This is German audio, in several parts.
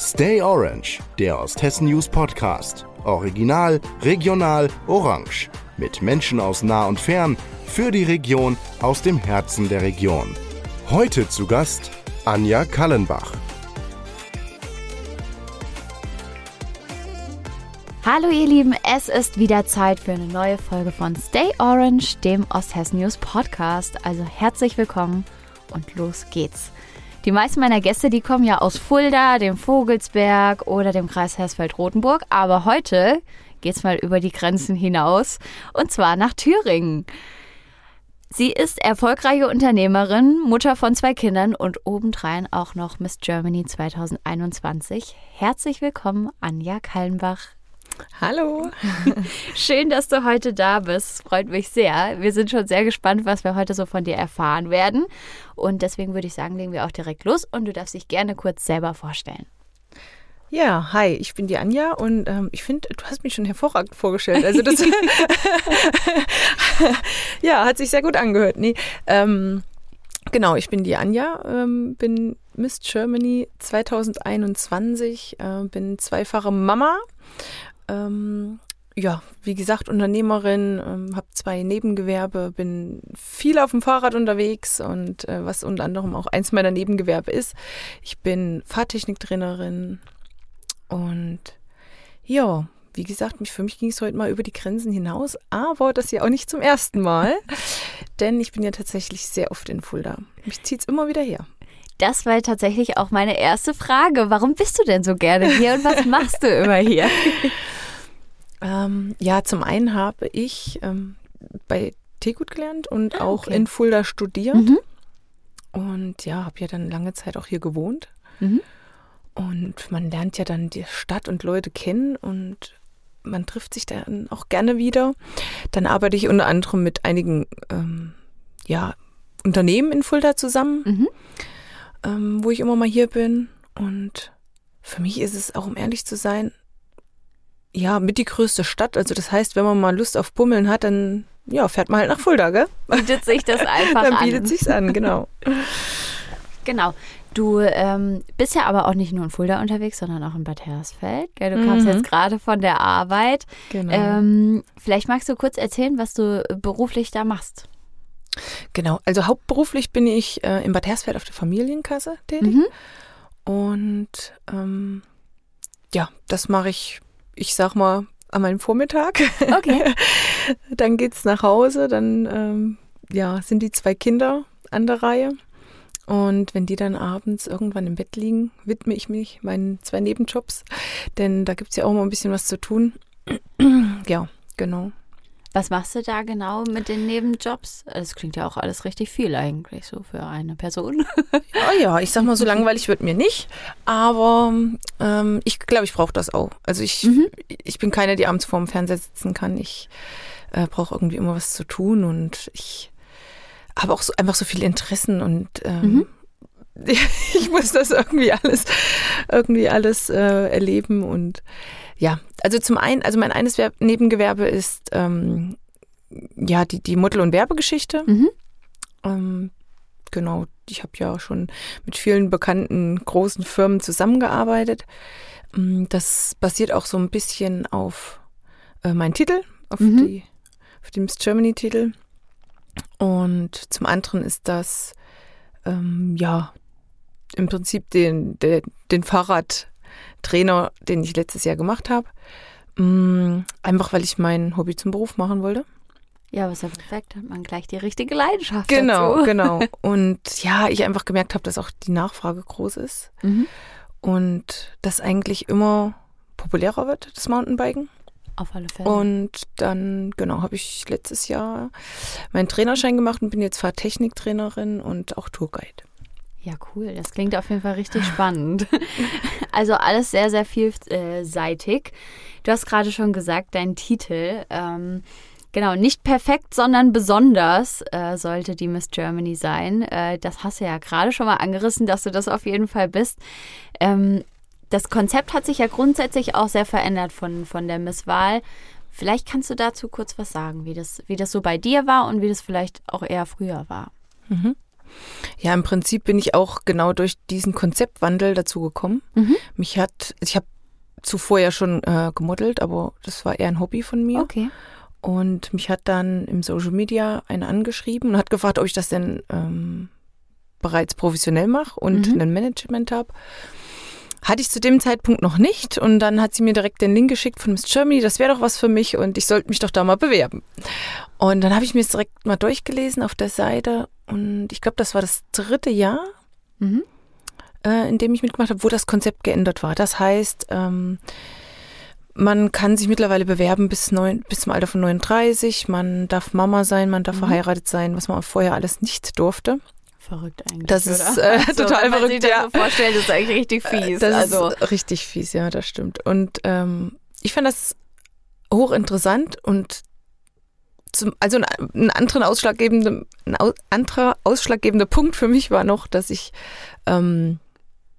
Stay Orange, der Osthessen News Podcast. Original, regional, orange. Mit Menschen aus nah und fern, für die Region, aus dem Herzen der Region. Heute zu Gast Anja Kallenbach. Hallo ihr Lieben, es ist wieder Zeit für eine neue Folge von Stay Orange, dem Osthessen News Podcast. Also herzlich willkommen und los geht's. Die meisten meiner Gäste, die kommen ja aus Fulda, dem Vogelsberg oder dem Kreis Hersfeld-Rotenburg, aber heute geht's mal über die Grenzen hinaus und zwar nach Thüringen. Sie ist erfolgreiche Unternehmerin, Mutter von zwei Kindern und obendrein auch noch Miss Germany 2021. Herzlich willkommen, Anja Kallenbach. Hallo. Schön, dass du heute da bist. Freut mich sehr. Wir sind schon sehr gespannt, was wir heute so von dir erfahren werden. Und deswegen würde ich sagen, legen wir auch direkt los und du darfst dich gerne kurz selber vorstellen. Ja, hi, ich bin die Anja und ähm, ich finde, du hast mich schon hervorragend vorgestellt. Also das ja, hat sich sehr gut angehört. Nee, ähm, genau, ich bin die Anja, ähm, bin Miss Germany 2021, äh, bin zweifache Mama ähm, ja, wie gesagt, Unternehmerin, ähm, habe zwei Nebengewerbe, bin viel auf dem Fahrrad unterwegs und äh, was unter anderem auch eins meiner Nebengewerbe ist. Ich bin Fahrtechniktrainerin und ja, wie gesagt, mich, für mich ging es heute mal über die Grenzen hinaus, aber das ja auch nicht zum ersten Mal, denn ich bin ja tatsächlich sehr oft in Fulda. Mich zieht es immer wieder her. Das war tatsächlich auch meine erste Frage. Warum bist du denn so gerne hier und was machst du immer hier? Ähm, ja, zum einen habe ich ähm, bei Tegut gelernt und ah, auch in Fulda studiert. Mhm. Und ja, habe ja dann lange Zeit auch hier gewohnt. Mhm. Und man lernt ja dann die Stadt und Leute kennen und man trifft sich dann auch gerne wieder. Dann arbeite ich unter anderem mit einigen ähm, ja, Unternehmen in Fulda zusammen, mhm. ähm, wo ich immer mal hier bin. Und für mich ist es auch, um ehrlich zu sein, ja, mit die größte Stadt. Also das heißt, wenn man mal Lust auf Bummeln hat, dann ja, fährt man halt nach Fulda, gell? Bietet sich das einfach an. Dann bietet an. sich's an, genau. genau. Du ähm, bist ja aber auch nicht nur in Fulda unterwegs, sondern auch in Bad Hersfeld. Gell? Du kamst mhm. jetzt gerade von der Arbeit. Genau. Ähm, vielleicht magst du kurz erzählen, was du beruflich da machst. Genau, also hauptberuflich bin ich äh, in Bad Hersfeld auf der Familienkasse tätig. Mhm. Und ähm, ja, das mache ich ich sag mal, an meinem Vormittag. Okay. dann geht's nach Hause, dann ähm, ja, sind die zwei Kinder an der Reihe. Und wenn die dann abends irgendwann im Bett liegen, widme ich mich meinen zwei Nebenjobs, denn da gibt's ja auch mal ein bisschen was zu tun. ja, genau. Was machst du da genau mit den Nebenjobs? Das klingt ja auch alles richtig viel eigentlich so für eine Person. ja, ja, ich sag mal, so langweilig wird mir nicht, aber ähm, ich glaube, ich brauche das auch. Also ich, mhm. ich bin keine, die abends vorm Fernseher sitzen kann. Ich äh, brauche irgendwie immer was zu tun und ich habe auch so, einfach so viele Interessen und ähm, mhm. ich muss das irgendwie alles, irgendwie alles äh, erleben und ja, also zum einen, also mein eines Nebengewerbe ist ähm, ja die, die Model- und Werbegeschichte. Mhm. Ähm, genau, ich habe ja schon mit vielen bekannten großen Firmen zusammengearbeitet. Mm, das basiert auch so ein bisschen auf äh, meinen Titel, auf, mhm. die, auf den Miss Germany-Titel. Und zum anderen ist das ähm, ja im Prinzip den, den, den Fahrrad, Trainer, den ich letztes Jahr gemacht habe. Mm, einfach weil ich mein Hobby zum Beruf machen wollte. Ja, was ja perfekt, hat man gleich die richtige Leidenschaft. Genau, dazu. genau. Und ja, ich einfach gemerkt habe, dass auch die Nachfrage groß ist mhm. und das eigentlich immer populärer wird, das Mountainbiken. Auf alle Fälle. Und dann, genau, habe ich letztes Jahr meinen Trainerschein gemacht und bin jetzt Fahrtechniktrainerin und auch Tourguide. Ja, cool. Das klingt auf jeden Fall richtig spannend. Also alles sehr, sehr vielseitig. Du hast gerade schon gesagt, dein Titel. Ähm, genau, nicht perfekt, sondern besonders äh, sollte die Miss Germany sein. Äh, das hast du ja gerade schon mal angerissen, dass du das auf jeden Fall bist. Ähm, das Konzept hat sich ja grundsätzlich auch sehr verändert von, von der Misswahl. Vielleicht kannst du dazu kurz was sagen, wie das, wie das so bei dir war und wie das vielleicht auch eher früher war. Mhm. Ja, im Prinzip bin ich auch genau durch diesen Konzeptwandel dazu gekommen. Mhm. Mich hat, ich habe zuvor ja schon äh, gemodelt, aber das war eher ein Hobby von mir. Okay. Und mich hat dann im Social Media eine angeschrieben und hat gefragt, ob ich das denn ähm, bereits professionell mache und Mhm. ein Management habe. Hatte ich zu dem Zeitpunkt noch nicht und dann hat sie mir direkt den Link geschickt von Miss Germany, das wäre doch was für mich und ich sollte mich doch da mal bewerben. Und dann habe ich mir es direkt mal durchgelesen auf der Seite und ich glaube, das war das dritte Jahr, Mhm. äh, in dem ich mitgemacht habe, wo das Konzept geändert war. Das heißt, ähm, man kann sich mittlerweile bewerben bis, neun, bis zum Alter von 39, man darf Mama sein, man darf Mhm. verheiratet sein, was man vorher alles nicht durfte. Verrückt eigentlich. Das oder? ist, äh, total wenn man verrückt, sich das ja. so vorstellt, ist eigentlich richtig fies. Das also, ist richtig fies, ja, das stimmt. Und ähm, ich fand das hochinteressant und zum, also ein, ein anderen ausschlaggebende, ein anderer ausschlaggebender Punkt für mich war noch, dass ich ähm,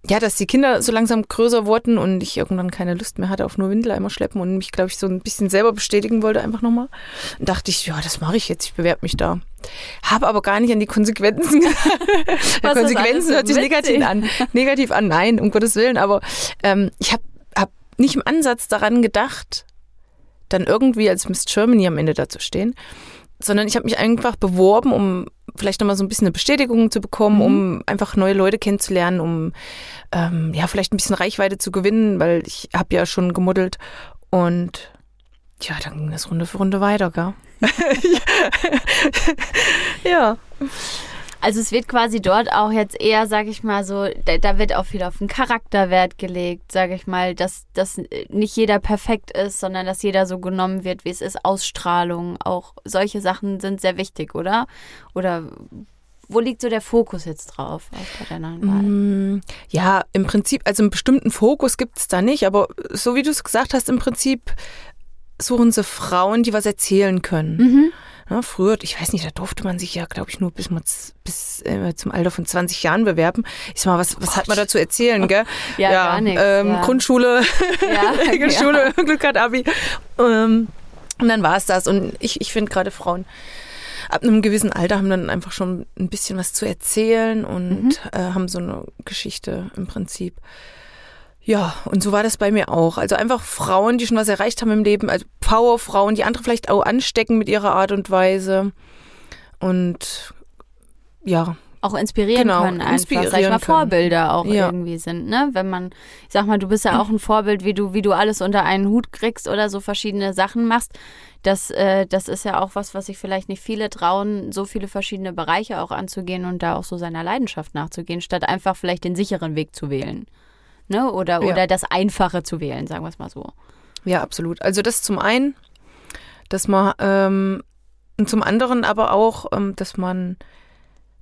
ja, dass die Kinder so langsam größer wurden und ich irgendwann keine Lust mehr hatte auf nur Windeleimer schleppen und mich, glaube ich, so ein bisschen selber bestätigen wollte, einfach nochmal. Und dachte ich, ja, das mache ich jetzt, ich bewerbe mich da. Habe aber gar nicht an die Konsequenzen das Konsequenzen hört sich negativ an. Negativ an, nein, um Gottes Willen. Aber ähm, ich habe hab nicht im Ansatz daran gedacht, dann irgendwie als Miss Germany am Ende da zu stehen, sondern ich habe mich einfach beworben, um vielleicht nochmal so ein bisschen eine Bestätigung zu bekommen, Mhm. um einfach neue Leute kennenzulernen, um ähm, ja vielleicht ein bisschen Reichweite zu gewinnen, weil ich habe ja schon gemoddelt und ja, dann ging das Runde für Runde weiter, gell? ja. Also es wird quasi dort auch jetzt eher, sag ich mal so, da, da wird auch viel auf den Charakterwert gelegt, sag ich mal, dass, dass nicht jeder perfekt ist, sondern dass jeder so genommen wird, wie es ist. Ausstrahlung, auch solche Sachen sind sehr wichtig, oder? Oder wo liegt so der Fokus jetzt drauf auf der neuen Wahl? Mm, Ja, im Prinzip, also einen bestimmten Fokus gibt es da nicht, aber so wie du es gesagt hast, im Prinzip suchen sie Frauen, die was erzählen können. Mhm. Ja, früher, ich weiß nicht, da durfte man sich ja, glaube ich, nur bis, man bis äh, zum Alter von 20 Jahren bewerben. Ich sag mal, was, was hat man da zu erzählen, gell? Ja, gar nichts, Ähm, ja. Grundschule, Ja, Regelschule, Glück hat Abi. Ähm, und dann war es das. Und ich, ich finde gerade Frauen ab einem gewissen Alter haben dann einfach schon ein bisschen was zu erzählen und Mhm. äh, haben so eine Geschichte im Prinzip. Ja, und so war das bei mir auch. Also einfach Frauen, die schon was erreicht haben im Leben, also Powerfrauen, die andere vielleicht auch anstecken mit ihrer Art und Weise. Und ja, auch inspirieren Genau, können einfach, sag ich inspirieren mal, können. Vorbilder auch Ja. irgendwie sind, ne? Wenn man, ich sag mal, du bist ja auch ein Vorbild, wie du, wie du alles unter einen Hut kriegst oder so verschiedene Sachen machst. Das, äh, das ist ja auch was, was sich vielleicht nicht viele trauen, so viele verschiedene Bereiche auch anzugehen und da auch so seiner Leidenschaft nachzugehen, statt einfach vielleicht den sicheren Weg zu wählen. Ne? Oder, Ja. oder das Einfache zu wählen, sagen wir es mal so. Ja, absolut. Also das zum einen, dass man ähm, und zum anderen aber auch, ähm, dass man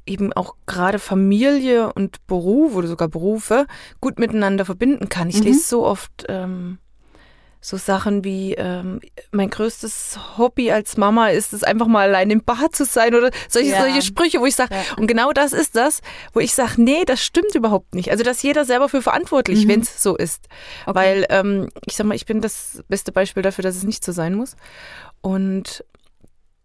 eben auch gerade Familie und Beruf oder sogar Berufe gut miteinander verbinden kann. Ich Mhm. lese so oft ähm, so Sachen wie ähm, mein größtes Hobby als Mama ist es einfach mal allein im Bad zu sein oder solche, Ja. solche Sprüche, wo ich sage, Ja. und genau das ist das, wo ich sage, nee, das stimmt überhaupt nicht. Also dass jeder selber für verantwortlich, Mhm. wenn es so ist. Okay. Weil ähm, ich sag mal, ich bin das beste Beispiel dafür, dass es nicht so sein muss. Und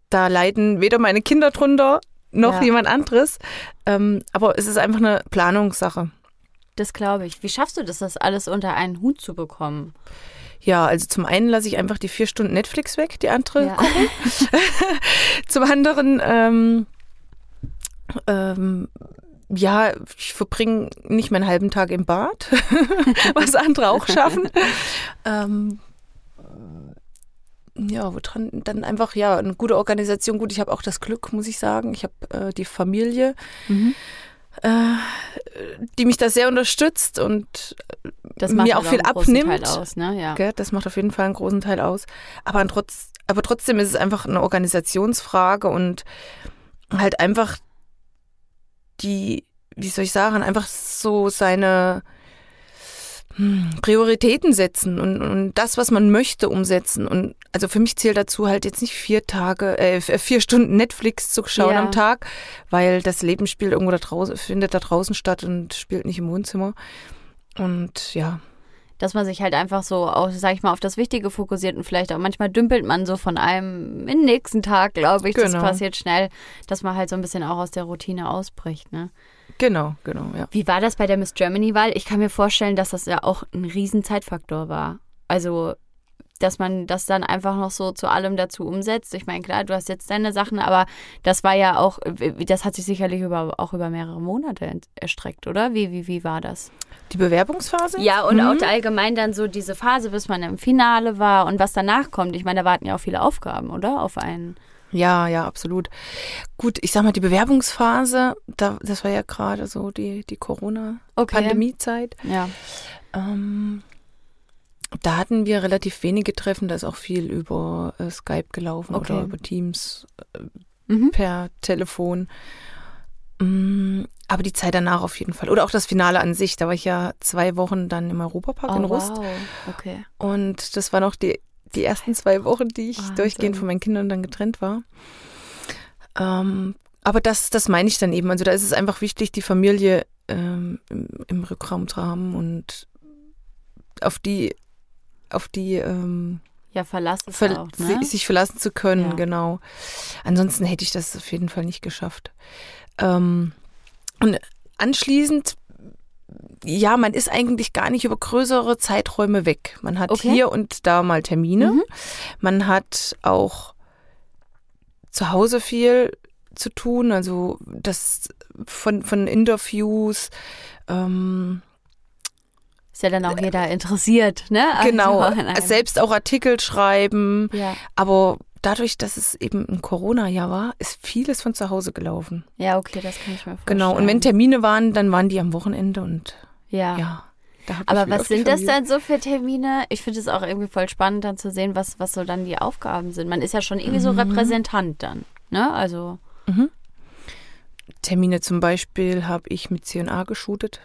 da leiden weder meine Kinder drunter noch Ja. jemand anderes. Ähm, aber es ist einfach eine Planungssache. Das glaube ich. Wie schaffst du das, das alles unter einen Hut zu bekommen? Ja, also zum einen lasse ich einfach die vier Stunden Netflix weg, die andere Ja. Zum anderen, ähm, ähm, ja, ich verbringe nicht meinen halben Tag im Bad, was andere auch schaffen. ähm, ja, woran dann einfach, ja, eine gute Organisation. Gut, ich habe auch das Glück, muss ich sagen. Ich habe äh, die Familie, Mhm. Äh, die mich da sehr unterstützt und Das Mir macht auch viel abnimmt. Teil aus, ne? Ja. Das macht auf jeden Fall einen großen Teil aus. Aber, trotz, aber trotzdem ist es einfach eine Organisationsfrage und halt einfach die, wie soll ich sagen, einfach so seine hm, Prioritäten setzen und, und das, was man möchte, umsetzen. Und also für mich zählt dazu halt jetzt nicht vier Tage, äh, vier Stunden Netflix zu schauen Ja. am Tag, weil das Leben spielt irgendwo da draußen, findet da draußen statt und spielt nicht im Wohnzimmer. Und ja, dass man sich halt einfach so, auch, sag ich mal, auf das Wichtige fokussiert und vielleicht auch manchmal dümpelt man so von einem in den nächsten Tag, glaube ich. Das Genau. passiert schnell, dass man halt so ein bisschen auch aus der Routine ausbricht, ne? Genau, genau, ja. Wie war das bei der Miss Germany-Wahl? Ich kann mir vorstellen, dass das ja auch ein riesen Zeitfaktor war. Also, dass man das dann einfach noch so zu allem dazu umsetzt. Ich meine, klar, du hast jetzt deine Sachen, aber das war ja auch, das hat sich sicherlich über, auch über mehrere Monate erstreckt, oder? Wie, wie, wie war das? Die Bewerbungsphase? Ja, und Mhm. auch allgemein dann so diese Phase, bis man im Finale war und was danach kommt. Ich meine, da warten ja auch viele Aufgaben, oder? Auf einen. Ja, ja, absolut. Gut, ich sag mal, die Bewerbungsphase, da, das war ja gerade so die, die Corona-Pandemie-Zeit. Ja. Ähm, da hatten wir relativ wenige Treffen, da ist auch viel über äh, Skype gelaufen Okay. oder über Teams Mhm. per Telefon. Mm, Aber die Zeit danach auf jeden Fall. Oder auch das Finale an sich. Da war ich ja zwei Wochen dann im Europapark in Oh, Rust. wow. Okay. Und das waren auch die, die ersten zwei Wochen, die ich Wahnsinn. durchgehend von meinen Kindern dann getrennt war. Ähm, aber das, das meine ich dann eben. Also da ist es einfach wichtig, die Familie ähm, im, im Rückraum zu haben und auf die, auf die ähm, Ja, verlass es ver auch, ne? si- sich verlassen zu können, Ja. genau. Ansonsten hätte ich das auf jeden Fall nicht geschafft. Ähm, und anschließend, ja, man ist eigentlich gar nicht über größere Zeiträume weg. Man hat Okay. hier und da mal Termine. Mhm. Man hat auch zu Hause viel zu tun, also das von, von Interviews, ähm, Ist ja dann auch jeder interessiert, ne? Also genau, selbst auch Artikel schreiben, Ja. aber dadurch, dass es eben ein Corona-Jahr war, ist vieles von zu Hause gelaufen. ja, okay, das kann ich mir vorstellen. Genau, und wenn Termine waren, dann waren die am Wochenende und Ja. ja. Aber was sind das dann so für Termine? Ich finde es auch irgendwie voll spannend, dann zu sehen, was, was so dann die Aufgaben sind. Man ist ja schon irgendwie so Mhm. Repräsentant dann, ne? Also, Termine zum Beispiel habe ich mit C&A geshootet.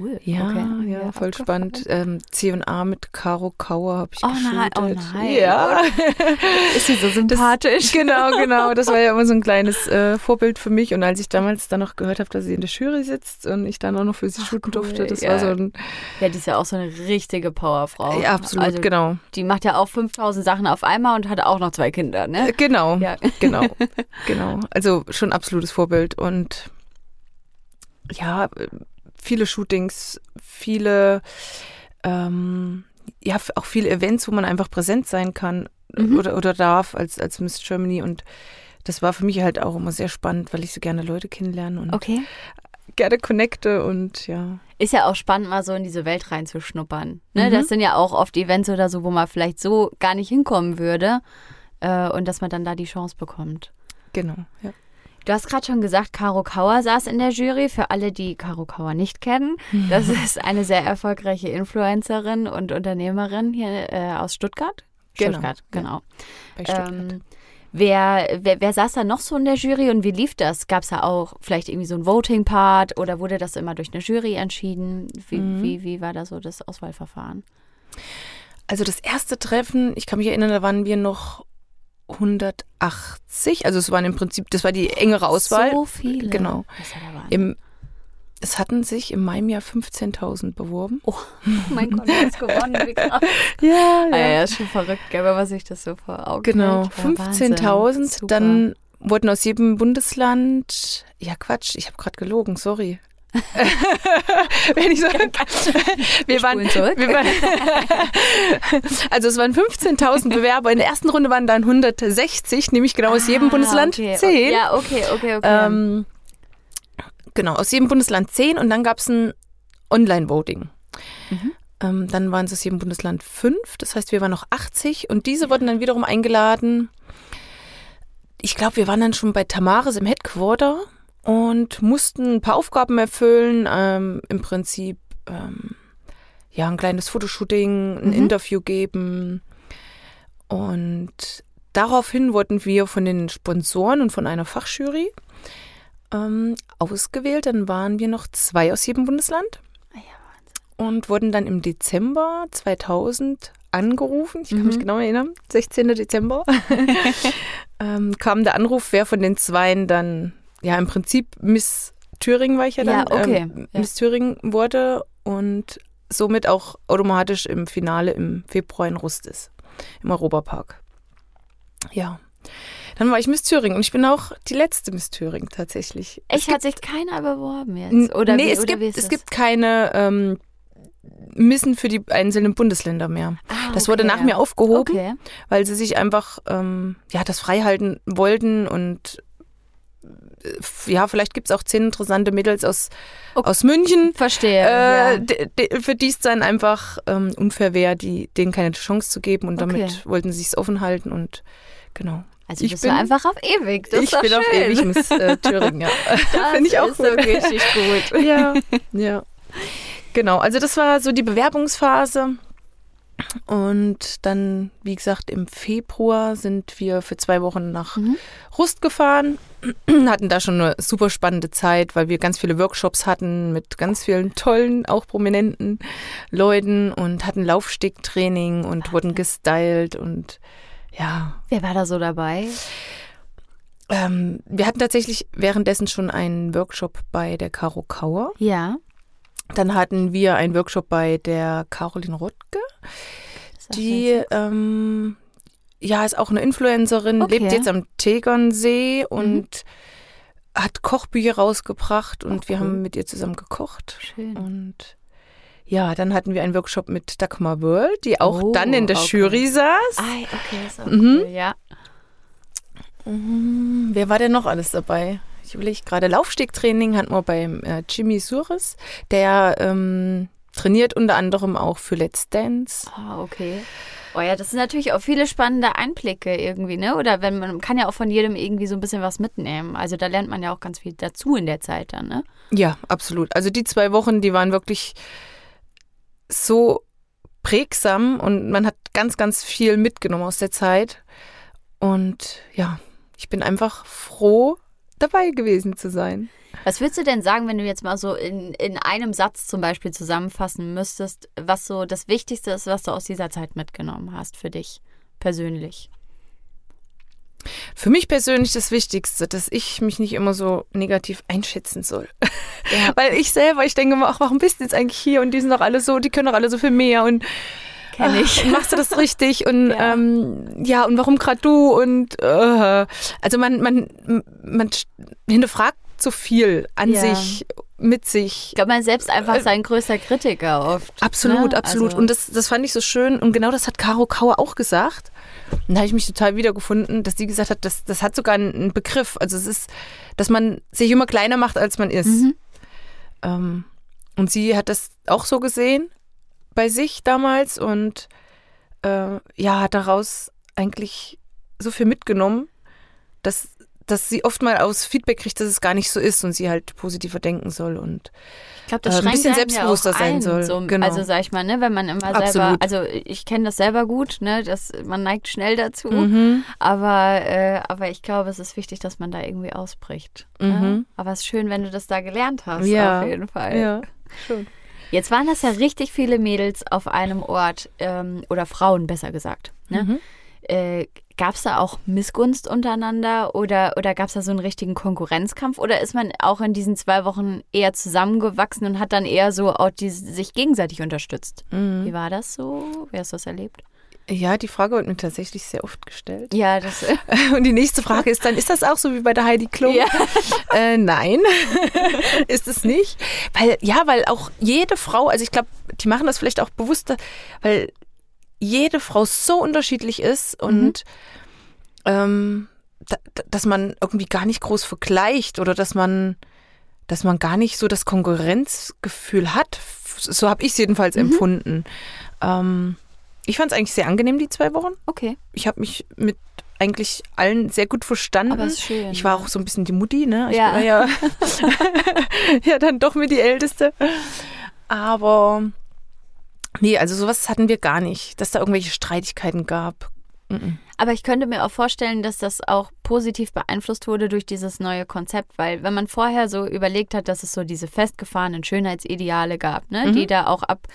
Cool. Ja, okay. ja, voll spannend. Ähm, C&A mit Caro Kauer habe ich Oh nein, oh nein. Ja. Ist sie so sympathisch? genau, genau. Das war ja immer so ein kleines äh, Vorbild für mich. Und als ich damals dann noch gehört habe, dass sie in der Jury sitzt und ich dann auch noch für sie Ach, shooten cool, durfte, das ja. war so ein... Ja, die ist ja auch so eine richtige Powerfrau. Ja, absolut, Also, genau. Die macht ja auch 5000 Sachen auf einmal und hat auch noch zwei Kinder, ne? Äh, Genau, Ja. genau, genau. Also schon absolutes Vorbild und ja, viele Shootings, viele, ähm, ja, auch viele Events, wo man einfach präsent sein kann Mhm. oder, oder darf als, als Miss Germany und das war für mich halt auch immer sehr spannend, weil ich so gerne Leute kennenlerne und Okay. gerne connecte und ja. Ist ja auch spannend, mal so in diese Welt reinzuschnuppern. Ne? Mhm. Das sind ja auch oft Events oder so, wo man vielleicht so gar nicht hinkommen würde äh, und dass man dann da die Chance bekommt. Genau, ja. Du hast gerade schon gesagt, Caro Kauer saß in der Jury. Für alle, die Caro Kauer nicht kennen, das ist eine sehr erfolgreiche Influencerin und Unternehmerin hier äh, aus Stuttgart. Genau, Stuttgart, ja. genau. Bei Stuttgart. Ähm, wer, wer, wer saß da noch so in der Jury und wie lief das? Gab es da auch vielleicht irgendwie so einen Voting-Part oder wurde das immer durch eine Jury entschieden? Wie, Mhm. wie, wie war da so das Auswahlverfahren? Also das erste Treffen, ich kann mich erinnern, da waren wir noch 180. Also es waren im Prinzip, das war die engere Auswahl. So viele. Genau. Das ja. Im, es hatten sich im Mai im Jahr 15.000 beworben. Oh, mein Gott, du hast gewonnen. Wie krass. Ja, Ah, ja, ist schon verrückt, gell, wenn man sich das so vor Augen Genau, hält. Ja, Wahnsinn. 15.000. Super. Dann wurden aus jedem Bundesland, ja Quatsch, ich habe gerade gelogen, sorry. Wenn ich so, wir waren, wir waren also es waren 15.000 Bewerber. In der ersten Runde waren dann 160, nämlich genau aus jedem Ah, Bundesland okay, 10. Okay. Ja, okay, okay, okay. Ähm, genau, aus jedem Bundesland 10 und dann gab es ein Online-Voting. Mhm. Ähm, dann waren es aus jedem Bundesland 5, das heißt, wir waren noch 80 und diese wurden dann wiederum eingeladen. Ich glaube, wir waren dann schon bei Tamaris im Headquarter und mussten ein paar Aufgaben erfüllen. Ähm, Im Prinzip ähm, ja ein kleines Fotoshooting, ein Mhm. Interview geben. Und daraufhin wurden wir von den Sponsoren und von einer Fachjury ähm, ausgewählt. Dann waren wir noch zwei aus jedem Bundesland Ah ja, und wurden dann im Dezember 2000 angerufen. Ich kann Mhm. mich genau erinnern, 16. Dezember, ähm, kam der Anruf, wer von den Zweien dann, ja im Prinzip Miss Thüringen war ich ja dann, Ja, okay, ähm, ja. Miss Thüringen wurde und somit auch automatisch im Finale im Februar in Rust ist, im Europapark. Ja. Dann war ich Miss Thüringen und ich bin auch die letzte Miss Thüringen tatsächlich. Echt, hat sich keiner beworben jetzt? Oder nee, wie, es, oder gibt, es gibt keine ähm, Missen für die einzelnen Bundesländer mehr. Ah, okay. Das wurde nach mir aufgehoben, okay. weil sie sich einfach ähm, ja, das freihalten wollten und ja, vielleicht gibt es auch zehn interessante Mädels aus, okay. aus München. Verstehe. Äh, ja. Für die es dann einfach ähm, unfair wäre, denen keine Chance zu geben und damit wollten sie es offen halten und genau. Also ich bin, einfach auf ewig. Das ich bin schön. auf ewig Miss äh, Thüringen, ja. Finde ich auch ist gut. so richtig gut. ja, ja. Genau, also das war so die Bewerbungsphase. Und dann, wie gesagt, im Februar sind wir für zwei Wochen nach mhm. Rust gefahren, hatten da schon eine super spannende Zeit, weil wir ganz viele Workshops hatten mit ganz vielen tollen, auch prominenten Leuten und hatten Laufsticktraining und wurden gestylt und ja. Wer war da so dabei? Ähm, wir hatten tatsächlich währenddessen schon einen Workshop bei der Caro Kauer. Ja. Dann hatten wir einen Workshop bei der Caroline Rottke. Die ähm, ja ist auch eine Influencerin, okay. lebt jetzt am Tegernsee und mhm. hat Kochbücher rausgebracht und Ach, wir haben mit ihr zusammen gekocht. Schön. Und ja, dann hatten wir einen Workshop mit Dagmar World, die auch oh, dann in der okay. Jury saß. Ah, okay, ist auch mhm. cool, ja. Mhm. Wer war denn noch alles dabei? Ich überlege gerade, Laufstegtraining hatten wir beim äh, Jimmy Suris, der ähm, trainiert unter anderem auch für Let's Dance. Ah, okay. Oh ja, das sind natürlich auch viele spannende Einblicke irgendwie, ne? Oder wenn man kann ja auch von jedem irgendwie so ein bisschen was mitnehmen. Also da lernt man ja auch ganz viel dazu in der Zeit dann, ne? Ja, absolut. Also die zwei Wochen, die waren wirklich so prägsam und man hat ganz, ganz viel mitgenommen aus der Zeit. Und ja, ich bin einfach froh, dabei gewesen zu sein. Was würdest du denn sagen, wenn du jetzt mal so in, in einem Satz zum Beispiel zusammenfassen müsstest, was so das Wichtigste ist, was du aus dieser Zeit mitgenommen hast für dich persönlich? Für mich persönlich das Wichtigste, dass ich mich nicht immer so negativ einschätzen soll. Ja. Weil ich selber, ich denke immer, ach, warum bist du jetzt eigentlich hier und die sind doch alle so, die können doch alle so viel mehr und Kenn ich. Ach, machst du das richtig und ja, ähm, ja und warum gerade du und äh, also man man man hinterfragt so viel an ja. sich mit sich. Ich glaube, man selbst einfach äh, sein größter Kritiker oft. Absolut, ne? absolut. Also. Und das, das fand ich so schön. Und genau das hat Caro Kauer auch gesagt. Und da habe ich mich total wiedergefunden, dass sie gesagt hat, das, das hat sogar einen Begriff. Also es ist, dass man sich immer kleiner macht, als man ist. Mhm. Ähm, und sie hat das auch so gesehen bei sich damals und äh, ja, hat daraus eigentlich so viel mitgenommen, dass, dass sie oft mal aus Feedback kriegt, dass es gar nicht so ist und sie halt positiver denken soll und ich glaube, das äh, ein bisschen selbstbewusster ja sein ein, soll. So, genau. Also sag ich mal, ne, wenn man immer Absolut. selber, also ich kenne das selber gut, ne, dass man neigt schnell dazu, mhm. aber äh, aber ich glaube, es ist wichtig, dass man da irgendwie ausbricht. Ne? Mhm. Ne? Aber es ist schön, wenn du das da gelernt hast, ja. auf jeden Fall. Ja, schön. Jetzt waren das ja richtig viele Mädels auf einem Ort ähm, oder Frauen besser gesagt. Ne? Mhm. Äh, gab es da auch Missgunst untereinander oder, oder gab es da so einen richtigen Konkurrenzkampf oder ist man auch in diesen zwei Wochen eher zusammengewachsen und hat dann eher so auch die, sich gegenseitig unterstützt? Mhm. Wie war das so? Wie hast du das erlebt? Ja, die Frage wird mir tatsächlich sehr oft gestellt. Ja, das. Und die nächste Frage ist dann: Ist das auch so wie bei der Heidi Klum? Ja. Äh, nein, ist es nicht. Weil, ja, weil auch jede Frau, also ich glaube, die machen das vielleicht auch bewusster, weil jede Frau so unterschiedlich ist und mhm. ähm, da, dass man irgendwie gar nicht groß vergleicht oder dass man, dass man gar nicht so das Konkurrenzgefühl hat. So habe ich es jedenfalls mhm. empfunden. Ähm, ich fand es eigentlich sehr angenehm, die zwei Wochen. Okay. Ich habe mich mit eigentlich allen sehr gut verstanden. Aber ist schön. Ich war auch so ein bisschen die Mutti, ne? Ich ja. war ja, ja dann doch mit die Älteste. Aber nee, also sowas hatten wir gar nicht, dass da irgendwelche Streitigkeiten gab. Aber ich könnte mir auch vorstellen, dass das auch positiv beeinflusst wurde durch dieses neue Konzept, weil wenn man vorher so überlegt hat, dass es so diese festgefahrenen Schönheitsideale gab, ne, Mhm. die da auch ab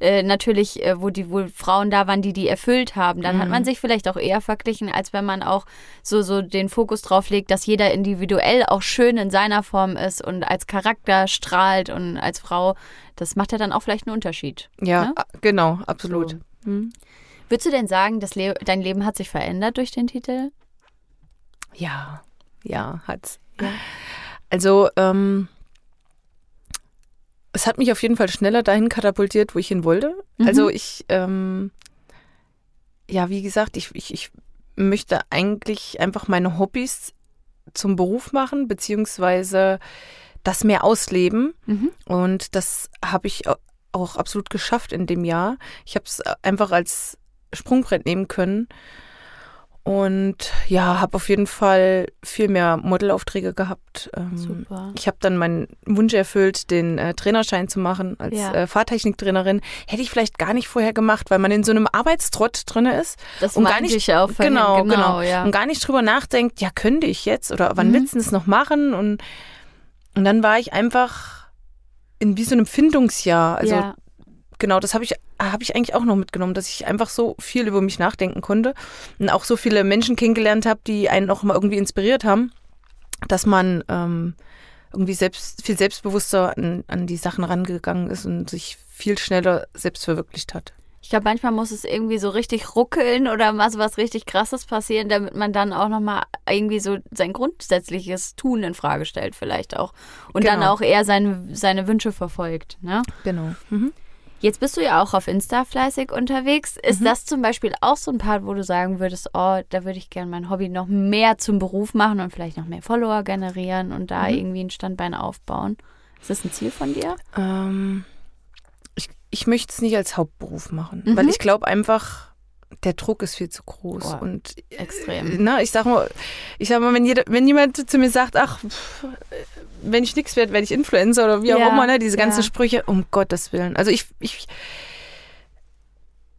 äh, natürlich, äh, wo die wo Frauen da waren, die die erfüllt haben, dann hat Mhm. man sich vielleicht auch eher verglichen, als wenn man auch so so den Fokus drauf legt, dass jeder individuell auch schön in seiner Form ist und als Charakter strahlt und als Frau, das macht ja dann auch vielleicht einen Unterschied. Ja, Ne? genau, absolut. So. Mhm. Würdest du denn sagen, dass Le dein Leben hat sich verändert durch den Titel? Ja, ja, hat's. Also, ähm, es hat mich auf jeden Fall schneller dahin katapultiert, wo ich hin wollte. Mhm. Also ich, ähm, ja, wie gesagt, ich, ich, ich möchte eigentlich einfach meine Hobbys zum Beruf machen, beziehungsweise das mehr ausleben. Mhm. Und das habe ich au- auch absolut geschafft in dem Jahr. Ich habe es einfach als Sprungbrett nehmen können. Und ja, habe auf jeden Fall viel mehr Modelaufträge gehabt. Ähm, Super. Ich habe dann meinen Wunsch erfüllt, den äh, Trainerschein zu machen als Ja. äh, Fahrtechniktrainerin. Hätte ich vielleicht gar nicht vorher gemacht, weil man in so einem Arbeitstrott drinne ist Das Und gar nicht- ich auch vorhin. genau, genau. ja. und gar nicht drüber nachdenkt, ja, könnte ich jetzt oder wann Mhm. willst du das noch machen? Und, und dann war ich einfach in wie so einem Findungsjahr. Also ja. genau, das habe ich, habe ich eigentlich auch noch mitgenommen, dass ich einfach so viel über mich nachdenken konnte und auch so viele Menschen kennengelernt habe, die einen auch mal irgendwie inspiriert haben, dass man ähm, irgendwie selbst viel selbstbewusster an, an die Sachen rangegangen ist und sich viel schneller selbst verwirklicht hat. Ich glaube, manchmal muss es irgendwie so richtig ruckeln oder mal so was richtig Krasses passieren, damit man dann auch nochmal irgendwie so sein grundsätzliches Tun in Frage stellt, vielleicht auch. Und dann Genau. auch eher seine, seine Wünsche verfolgt. Ne? Genau. Mhm. Jetzt bist du ja auch auf Insta fleißig unterwegs. Ist Mhm. das zum Beispiel auch so ein Part, wo du sagen würdest, oh, da würde ich gerne mein Hobby noch mehr zum Beruf machen und vielleicht noch mehr Follower generieren und da Mhm. irgendwie ein Standbein aufbauen? Ist das ein Ziel von dir? Ähm, ich, ich möchte es nicht als Hauptberuf machen, Mhm. weil ich glaube einfach, der Druck ist viel zu groß. Boah, und extrem. Na, ich sag mal, ich sag mal, wenn, jeder, wenn jemand zu mir sagt, ach, pff, wenn ich nichts werde, werde ich Influencer oder wie auch Ja, immer, ne, diese ganzen ja. Sprüche, um Gottes Willen. Also ich, ich,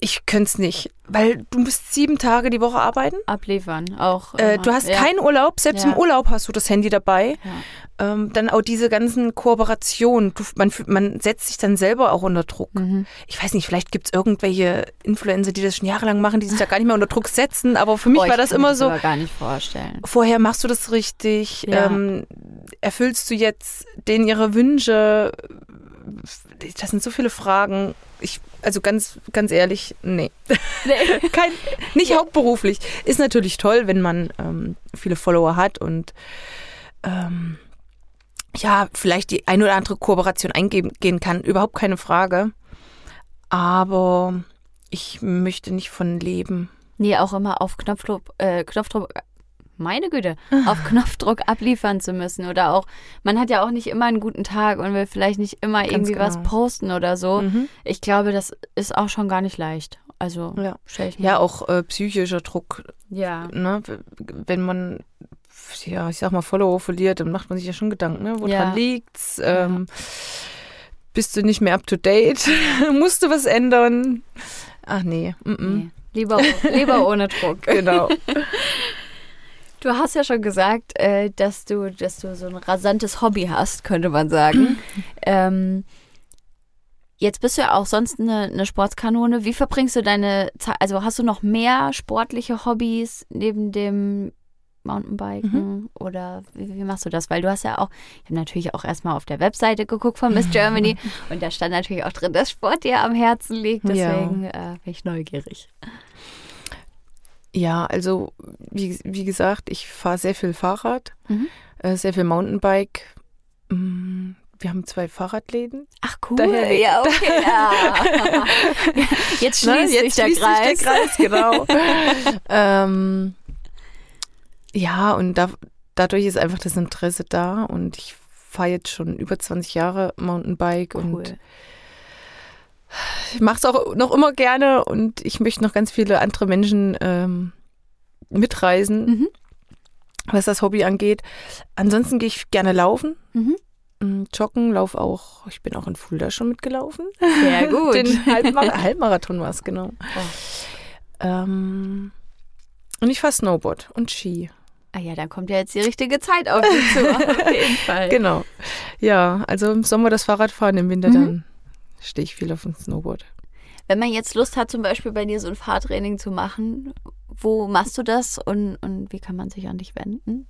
ich könnte es nicht, weil du musst sieben Tage die Woche arbeiten. Abliefern auch. Äh, du hast ja. keinen Urlaub, selbst Ja. im Urlaub hast du das Handy dabei. Ja. Ähm, dann auch diese ganzen Kooperationen. Du, man, man setzt sich dann selber auch unter Druck. Mhm. Ich weiß nicht, vielleicht gibt es irgendwelche Influencer, die das schon jahrelang machen, die sich da gar nicht mehr unter Druck setzen. Aber für mich ich war das kann mir immer so, aber gar nicht vorstellen. vorher machst du das richtig, ähm, erfüllst du jetzt denen ihre Wünsche? Das sind so viele Fragen. Ich, also ganz, ganz ehrlich, nee. Nee. Kein, nicht hauptberuflich. Ist natürlich toll, wenn man ähm, viele Follower hat und ähm, ja, vielleicht die ein oder andere Kooperation eingehen gehen kann. Überhaupt keine Frage. Aber ich möchte nicht von leben. Nee, auch immer auf Knopfdruck, äh, Knopfdruck, meine Güte, auf Knopfdruck abliefern zu müssen. Oder auch, man hat ja auch nicht immer einen guten Tag und will vielleicht nicht immer Ganz irgendwie was genau. posten oder so. Mhm. Ich glaube, das ist auch schon gar nicht leicht. Also, Ja. Ja, auch äh, psychischer Druck Ja. ne, wenn man, ja, ich sag mal, Follower verliert, dann macht man sich ja schon Gedanken, ne? Woran Ja. liegt's? Ähm, Bist du nicht mehr up to date? Musst du was ändern? Ach nee. Mm -mm. Nee. Lieber, lieber ohne Druck. Genau. Du hast ja schon gesagt, äh, dass du, dass du so ein rasantes Hobby hast, könnte man sagen. ähm, jetzt bist du ja auch sonst eine, eine Sportskanone. Wie verbringst du deine Zeit? Also hast du noch mehr sportliche Hobbys neben dem Mountainbiken oder wie, wie machst du das? Weil du hast ja auch, ich habe natürlich auch erstmal auf der Webseite geguckt von Miss Germany und da stand natürlich auch drin, dass Sport dir am Herzen liegt. Ja. Deswegen äh, bin ich neugierig. Ja, also wie, wie gesagt, ich fahre sehr viel Fahrrad, Mhm. äh, sehr viel Mountainbike. Mm, Wir haben zwei Fahrradläden. Ach cool. Daher- ja, okay. Ja. Jetzt schließt sich der schließt Kreis. Sich der Kreis, genau. ähm, ja, und da, dadurch ist einfach das Interesse da und ich fahre jetzt schon über 20 Jahre Mountainbike und Cool. Ich mache es auch noch immer gerne und ich möchte noch ganz viele andere Menschen ähm, mitreisen, Mhm. was das Hobby angeht. Ansonsten gehe ich gerne laufen. Mhm. Mm, Joggen, lauf auch, ich bin auch in Fulda schon mitgelaufen. Sehr gut. Den Halbmar Halbmarathon war es, genau. Oh. Ähm, Und ich fahre Snowboard und Ski. Ah ja, dann kommt ja jetzt die richtige Zeit auf dich zu, auf jeden Fall. Genau. Ja, also im Sommer das Fahrrad fahren, im Winter Mhm. dann stehe ich viel auf dem Snowboard. Wenn man jetzt Lust hat, zum Beispiel bei dir so ein Fahrtraining zu machen, wo machst du das und, und wie kann man sich an dich wenden?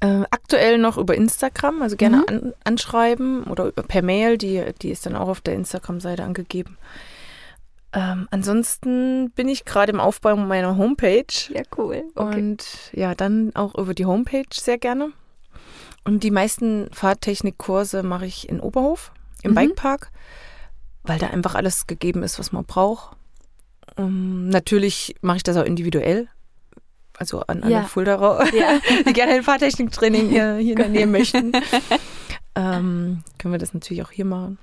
Äh, aktuell noch über Instagram, also gerne Mhm. an, anschreiben oder über- per Mail, die, die ist dann auch auf der Instagram-Seite angegeben. Ähm, ansonsten bin ich gerade im Aufbau meiner Homepage Ja, cool. und ja, dann auch über die Homepage sehr gerne. Und die meisten Fahrtechnikkurse mache ich in Oberhof, im Mhm. Bikepark, weil da einfach alles gegeben ist, was man braucht. Um, natürlich mache ich das auch individuell. Also an alle Ja. Fuldaer, Ja. die gerne ein Fahrtechniktraining hier, hier in der Nähe möchten. ähm, können wir das natürlich auch hier machen.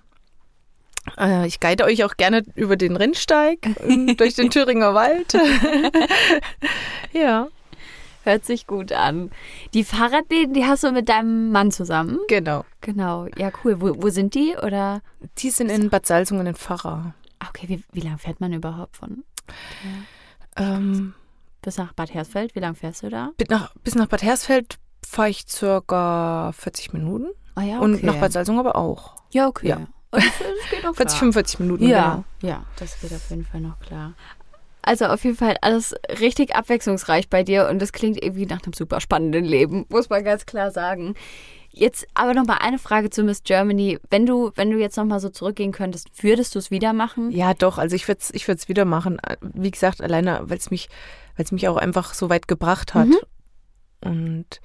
Äh, ich guide euch auch gerne über den Rennsteig und durch den Thüringer Wald. ja, Hört sich gut an. Die Fahrradläden, die hast du mit deinem Mann zusammen? genau. Genau. Ja, cool. Wo, wo sind die? Oder? Die sind in Bad Salzungen in Pfarrer. Ah, Okay, wie, wie lange fährt man überhaupt von Ähm, bis nach Bad Hersfeld? Wie lange fährst du da? bis, nach, bis nach Bad Hersfeld fahre ich circa 40 Minuten. Ah ja, Und nach Bad Salzungen aber auch. Ja, okay. Ja. Das, das geht auch 40, klar. 45 Minuten, Ja, ja, das geht auf jeden Fall noch klar. Also auf jeden Fall alles richtig abwechslungsreich bei dir und das klingt irgendwie nach einem super spannenden Leben, muss man ganz klar sagen. Jetzt aber noch mal eine Frage zu Miss Germany. Wenn du, wenn du jetzt noch mal so zurückgehen könntest, würdest du es wieder machen? Ja, doch. Also ich würde es ich würd's wieder machen. Wie gesagt, alleine, weil es mich, weil's mich auch einfach so weit gebracht hat. Mhm. Und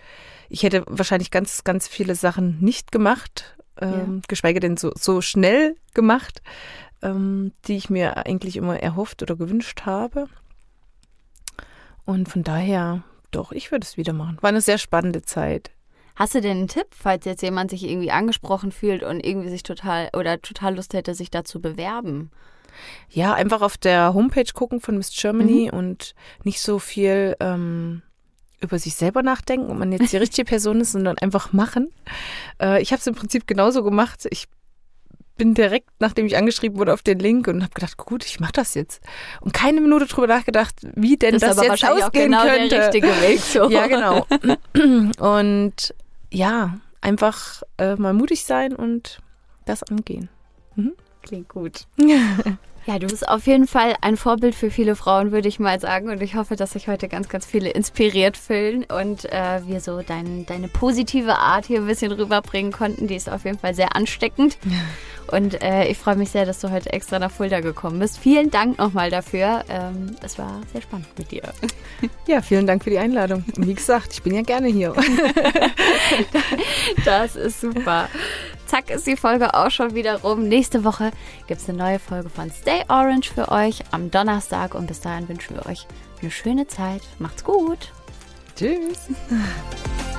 ich hätte wahrscheinlich ganz, ganz viele Sachen nicht gemacht, ähm, geschweige denn so, so schnell gemacht, ähm, die ich mir eigentlich immer erhofft oder gewünscht habe. Und von daher, doch, ich würde es wieder machen. War eine sehr spannende Zeit. Hast du denn einen Tipp, falls jetzt jemand sich irgendwie angesprochen fühlt und irgendwie sich total oder total Lust hätte, sich da zu bewerben? Ja, einfach auf der Homepage gucken von Miss Germany und nicht so viel ähm, über sich selber nachdenken, ob man jetzt die richtige Person ist, sondern einfach machen. Äh, ich habe es im Prinzip genauso gemacht. Ich bin direkt, nachdem ich angeschrieben wurde, auf den Link und habe gedacht, gut, ich mache das jetzt. Und keine Minute drüber nachgedacht, wie denn Das das, aber jetzt wahrscheinlich auch ausgehen genau könnte. der richtige Weg. So. Ja, genau. Und ja, einfach äh, mal mutig sein und das angehen. Klingt gut. Ja, du bist auf jeden Fall ein Vorbild für viele Frauen, würde ich mal sagen. Und ich hoffe, dass sich heute ganz, ganz viele inspiriert fühlen und äh, wir so dein, deine positive Art hier ein bisschen rüberbringen konnten. Die ist auf jeden Fall sehr ansteckend. Und äh, ich freue mich sehr, dass du heute extra nach Fulda gekommen bist. Vielen Dank nochmal dafür. Ähm, es war sehr spannend mit dir. Ja, vielen Dank für die Einladung. Wie gesagt, ich bin ja gerne hier. Das ist super. Zack ist die Folge auch schon wieder rum. Nächste Woche gibt es eine neue Folge von Stay Orange für euch am Donnerstag. Und bis dahin wünschen wir euch eine schöne Zeit. Macht's gut. Tschüss.